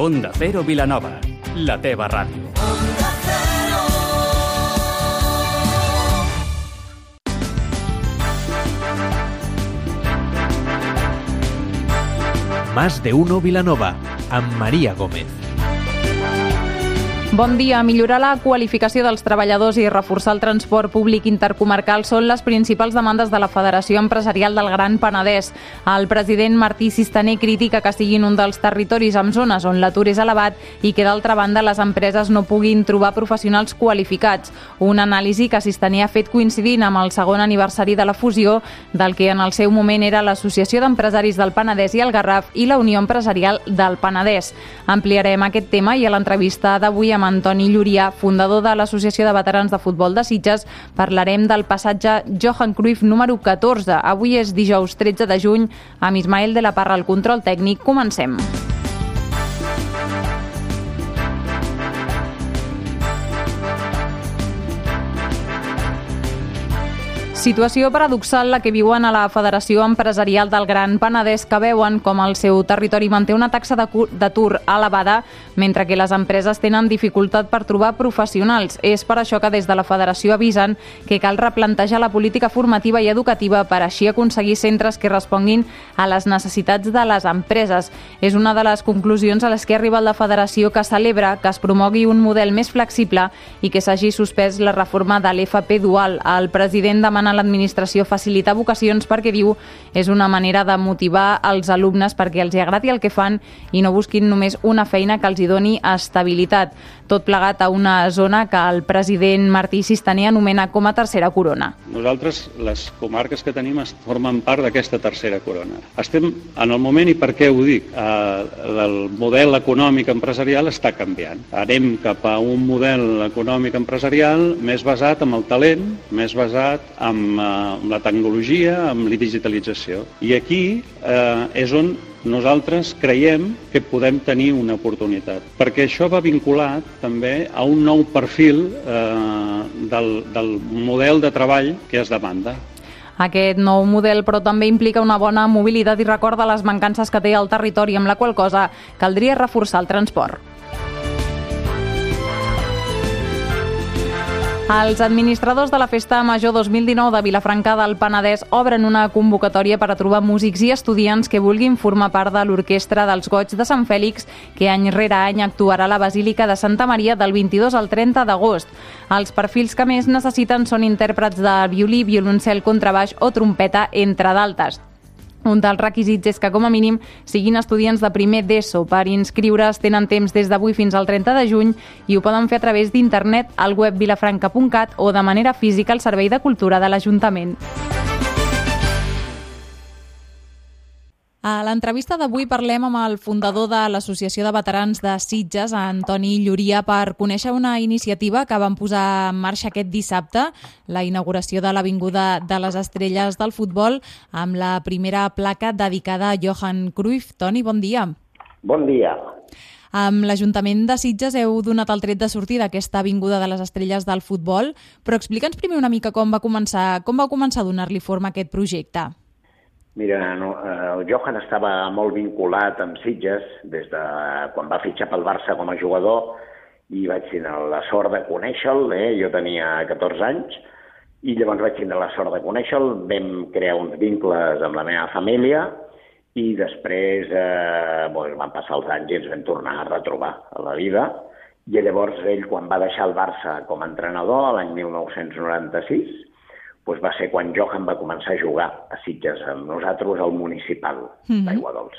Onda Cero Vilanova, la teva ràdio. Más de uno Vilanova, amb Maria Gómez. Bon dia. Millorar la qualificació dels treballadors i reforçar el transport públic intercomarcal són les principals demandes de la Federació Empresarial del Gran Penedès. El president Martí Sistaner critica que siguin un dels territoris amb zones on l'atur és elevat i que, d'altra banda, les empreses no puguin trobar professionals qualificats. Una anàlisi que Sistaner ha fet coincidint amb el segon aniversari de la fusió del que en el seu moment era l'Associació d'Empresaris del Penedès i el Garraf i la Unió Empresarial del Penedès. Ampliarem aquest tema i a l'entrevista d'avui amb Antoni Llurià, fundador de l'Associació de Veterans de Futbol de Sitges, parlarem del passatge Johan Cruyff número 14. Avui és dijous 13 de juny, amb Ismael de la Parra al control tècnic. Comencem. Situació paradoxal la que viuen a la Federació Empresarial del Gran Penedès que veuen com el seu territori manté una taxa d'atur elevada mentre que les empreses tenen dificultat per trobar professionals. És per això que des de la Federació avisen que cal replantejar la política formativa i educativa per així aconseguir centres que responguin a les necessitats de les empreses. És una de les conclusions a les que ha arribat la Federació que celebra que es promogui un model més flexible i que s'hagi suspès la reforma de l'FP dual. El president demana a l'administració facilitar vocacions perquè diu és una manera de motivar els alumnes perquè els hi agradi el que fan i no busquin només una feina que els hi doni estabilitat. Tot plegat a una zona que el president Martí Sistaner anomena com a tercera corona. Nosaltres, les comarques que tenim, formen part d'aquesta tercera corona. Estem en el moment, i per què ho dic, eh, el model econòmic empresarial està canviant. Anem cap a un model econòmic empresarial més basat en el talent, més basat en amb la tecnologia, amb la digitalització. I aquí eh, és on nosaltres creiem que podem tenir una oportunitat, perquè això va vinculat també a un nou perfil eh, del, del model de treball que es demanda. Aquest nou model, però, també implica una bona mobilitat i recorda les mancances que té el territori, amb la qual cosa caldria reforçar el transport. Els administradors de la Festa Major 2019 de Vilafranca del Penedès obren una convocatòria per a trobar músics i estudiants que vulguin formar part de l'Orquestra dels Goig de Sant Fèlix, que any rere any actuarà a la Basílica de Santa Maria del 22 al 30 d'agost. Els perfils que més necessiten són intèrprets de violí, violoncel, contrabaix o trompeta, entre d'altres. Un dels requisits és que, com a mínim, siguin estudiants de primer d'ESO. Per inscriure's tenen temps des d'avui fins al 30 de juny i ho poden fer a través d'internet al web vilafranca.cat o de manera física al Servei de Cultura de l'Ajuntament. A l'entrevista d'avui parlem amb el fundador de l'Associació de Veterans de Sitges, Antoni Lluria, per conèixer una iniciativa que van posar en marxa aquest dissabte, la inauguració de l'Avinguda de les Estrelles del Futbol, amb la primera placa dedicada a Johan Cruyff. Toni, bon dia. Bon dia. Amb l'Ajuntament de Sitges heu donat el tret de sortir d'aquesta Avinguda de les Estrelles del Futbol, però explica'ns primer una mica com va començar, com va començar a donar-li forma a aquest projecte. Mira, no, eh, el Johan estava molt vinculat amb Sitges des de quan va fitxar pel Barça com a jugador i vaig tenir la sort de conèixer-lo, eh? jo tenia 14 anys, i llavors vaig tenir la sort de conèixer-lo, vam crear uns vincles amb la meva família i després eh, bueno, van passar els anys i ens vam tornar a retrobar a la vida. I llavors ell, quan va deixar el Barça com a entrenador, l'any 1996, doncs va ser quan Johan va començar a jugar a Sitges amb nosaltres al municipal mm -hmm. d'Aigua Dols.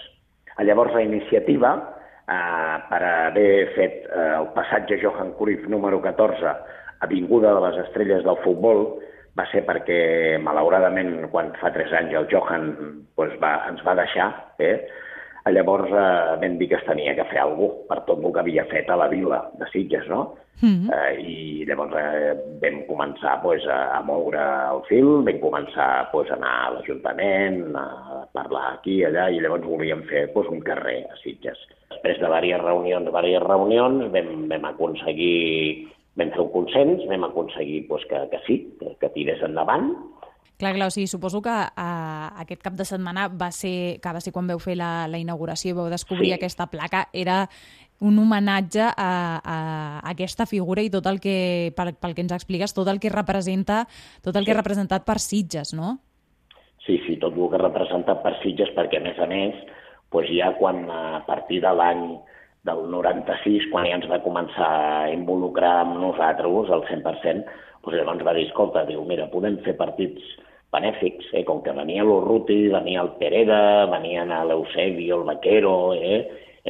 Llavors la iniciativa, eh, per haver fet eh, el passatge Johan Cruyff número 14, Avinguda de les Estrelles del Futbol, va ser perquè, malauradament, quan fa tres anys el Johan doncs, va, ens va deixar, eh? Llavors eh, vam dir que es tenia que fer alguna cosa per tot el que havia fet a la vila de Sitges, no? Mm -hmm. eh, I llavors eh, vam començar pues, a, a moure el fil, vam començar pues, a anar a l'Ajuntament, a parlar aquí i allà, i llavors volíem fer pues, un carrer a Sitges. Després de diverses reunions, diverses reunions, vam, vam aconseguir, vam fer un consens, vam aconseguir pues, que, que sí, que, que tirés endavant, Clar, clar, o sigui, suposo que uh, aquest cap de setmana va ser, que va ser quan veu fer la, la inauguració i vau descobrir sí. aquesta placa, era un homenatge a, a, aquesta figura i tot el que, pel, pel que ens expliques, tot el que representa, tot el sí. que ha representat per Sitges, no? Sí, sí, tot el que ha representat per Sitges, perquè a més a més, doncs ja quan a partir de l'any del 96, quan ja ens va començar a involucrar amb nosaltres al 100%, doncs llavors va dir, escolta, diu, mira, podem fer partits benèfics, eh? com que venia l'Urruti, venia el Pereda, venien l'Eusebio, el Vaquero, eh?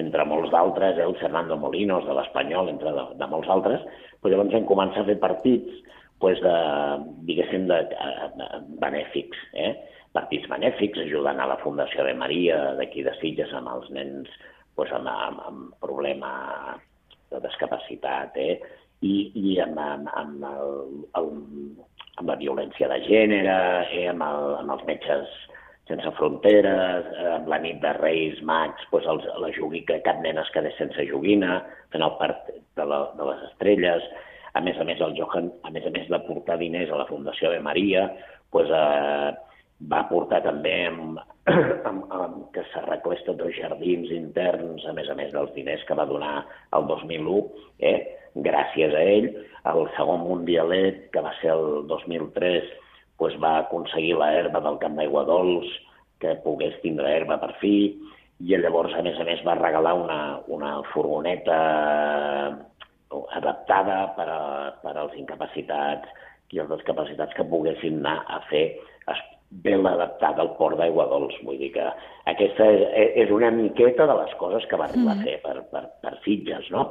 entre molts d'altres, eh? el Fernando Molinos de l'Espanyol, entre de, de molts altres, però llavors hem començat a fer partits pues, de, diguéssim, de, de, de benèfics, eh? partits benèfics, ajudant a la Fundació de Maria d'aquí de Sitges amb els nens pues, amb, amb, amb problema de discapacitat, eh? I, i amb, amb, amb el, el, amb la violència de gènere, eh, amb, el, amb els metges sense fronteres, eh, amb la nit de Reis, Mags, doncs els, la joguina, cap nen es quedés sense joguina, fent el part de, la, de les estrelles. A més a més, el Johan, a més a més de portar diners a la Fundació de Maria, doncs, eh, va portar també amb, amb, amb que s'arreglés tots els jardins interns, a més a més dels diners que va donar el 2001, eh? gràcies a ell, el segon mundialet, que va ser el 2003, doncs va aconseguir la herba del Camp d'Aigua Dols, que pogués tindre herba per fi, i llavors, a més a més, va regalar una, una furgoneta adaptada per, a, per als incapacitats i els discapacitats que poguessin anar a fer ben adaptada al port d'aigua dolç. Vull dir que aquesta és, és una miqueta de les coses que va arribar mm. a fer per, per, per Sitges, no?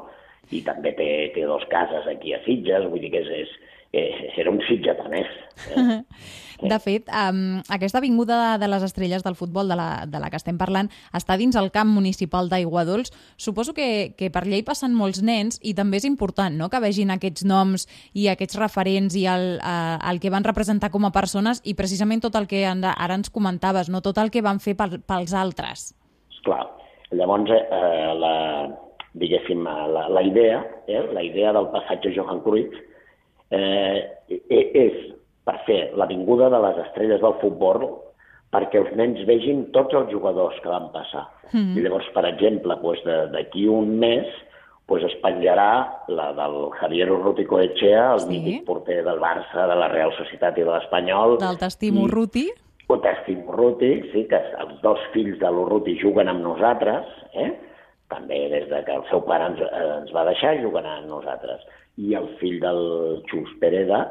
I també té, té dos cases aquí a Sitges, vull dir que és, és, eh, era un sitgetanès. Eh? De fet, um, aquesta avinguda de, les estrelles del futbol de la, de la que estem parlant està dins el camp municipal d'Aiguadols. Suposo que, que per llei passen molts nens i també és important no? que vegin aquests noms i aquests referents i el, uh, el que van representar com a persones i precisament tot el que ara ens comentaves, no? tot el que van fer pel, pels altres. Clar. Llavors, eh, la, diguéssim, la, la idea, eh, la idea del passatge Johan Cruyff eh, és per fer l'avinguda de les estrelles del futbol perquè els nens vegin tots els jugadors que van passar. Mm. I llavors, per exemple, doncs d'aquí un mes doncs es penjarà la del Javier Urruti Echea, el sí. mític porter del Barça, de la Real Societat i de l'Espanyol. Del Testimo Urruti. O Testimo Urruti, sí, que els dos fills de l'Urruti juguen amb nosaltres, eh? També des de que el seu pare ens, ens va deixar, juguen amb nosaltres i el fill del Xus Pereda,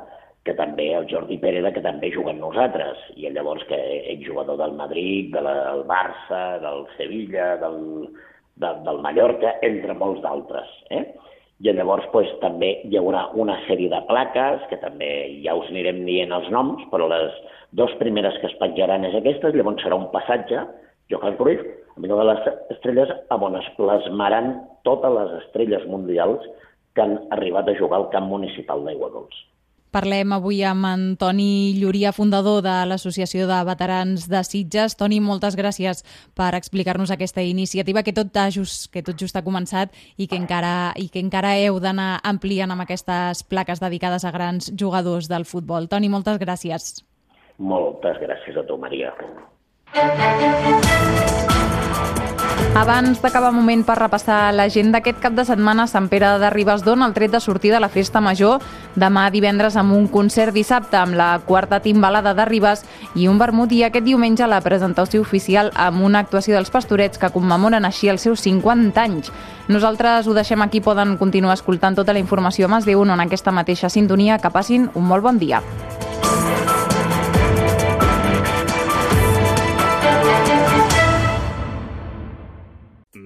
que també, el Jordi Pereda, que també juga amb nosaltres, i llavors que és jugador del Madrid, de la, del Barça, del Sevilla, del, de, del Mallorca, entre molts d'altres. Eh? I llavors pues, també hi haurà una sèrie de plaques, que també ja us anirem dient els noms, però les dues primeres que es penjaran és aquestes, llavors serà un passatge, Johan Cruyff, amigo de les estrelles, on es plasmaran totes les estrelles mundials que han arribat a jugar al camp municipal d'Aigua Dols. Parlem avui amb Antoni Lluria, fundador de l'Associació de Veterans de Sitges. Toni, moltes gràcies per explicar-nos aquesta iniciativa que tot, just, que tot just ha començat i que encara, i que encara heu d'anar ampliant amb aquestes plaques dedicades a grans jugadors del futbol. Toni, moltes gràcies. Moltes gràcies a tu, Maria. Abans d'acabar moment per repassar l'agenda, aquest cap de setmana Sant Pere de Ribes dona el tret de sortir de la festa major demà divendres amb un concert dissabte amb la quarta timbalada de Ribes i un vermut i aquest diumenge la presentació oficial amb una actuació dels pastorets que commemoren així els seus 50 anys. Nosaltres ho deixem aquí, poden continuar escoltant tota la informació a Mas de un en aquesta mateixa sintonia. Que passin un molt bon dia.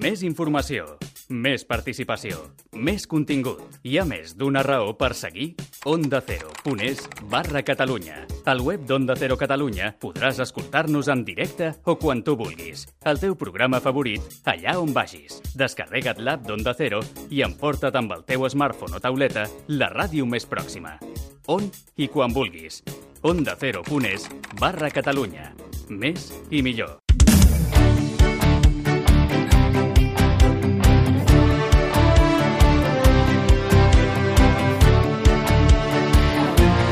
Més informació, més participació, més contingut. Hi ha més d'una raó per seguir Onda Cero.es barra Catalunya. Al web d'Onda Cero Catalunya podràs escoltar-nos en directe o quan tu vulguis. El teu programa favorit, allà on vagis. Descarrega't l'app d'Onda Cero i emporta't amb el teu smartphone o tauleta la ràdio més pròxima. On i quan vulguis. Onda Cero.es barra Catalunya. Més i millor.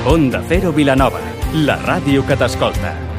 Onda Cero Vilanova, la ràdio que t'escolta.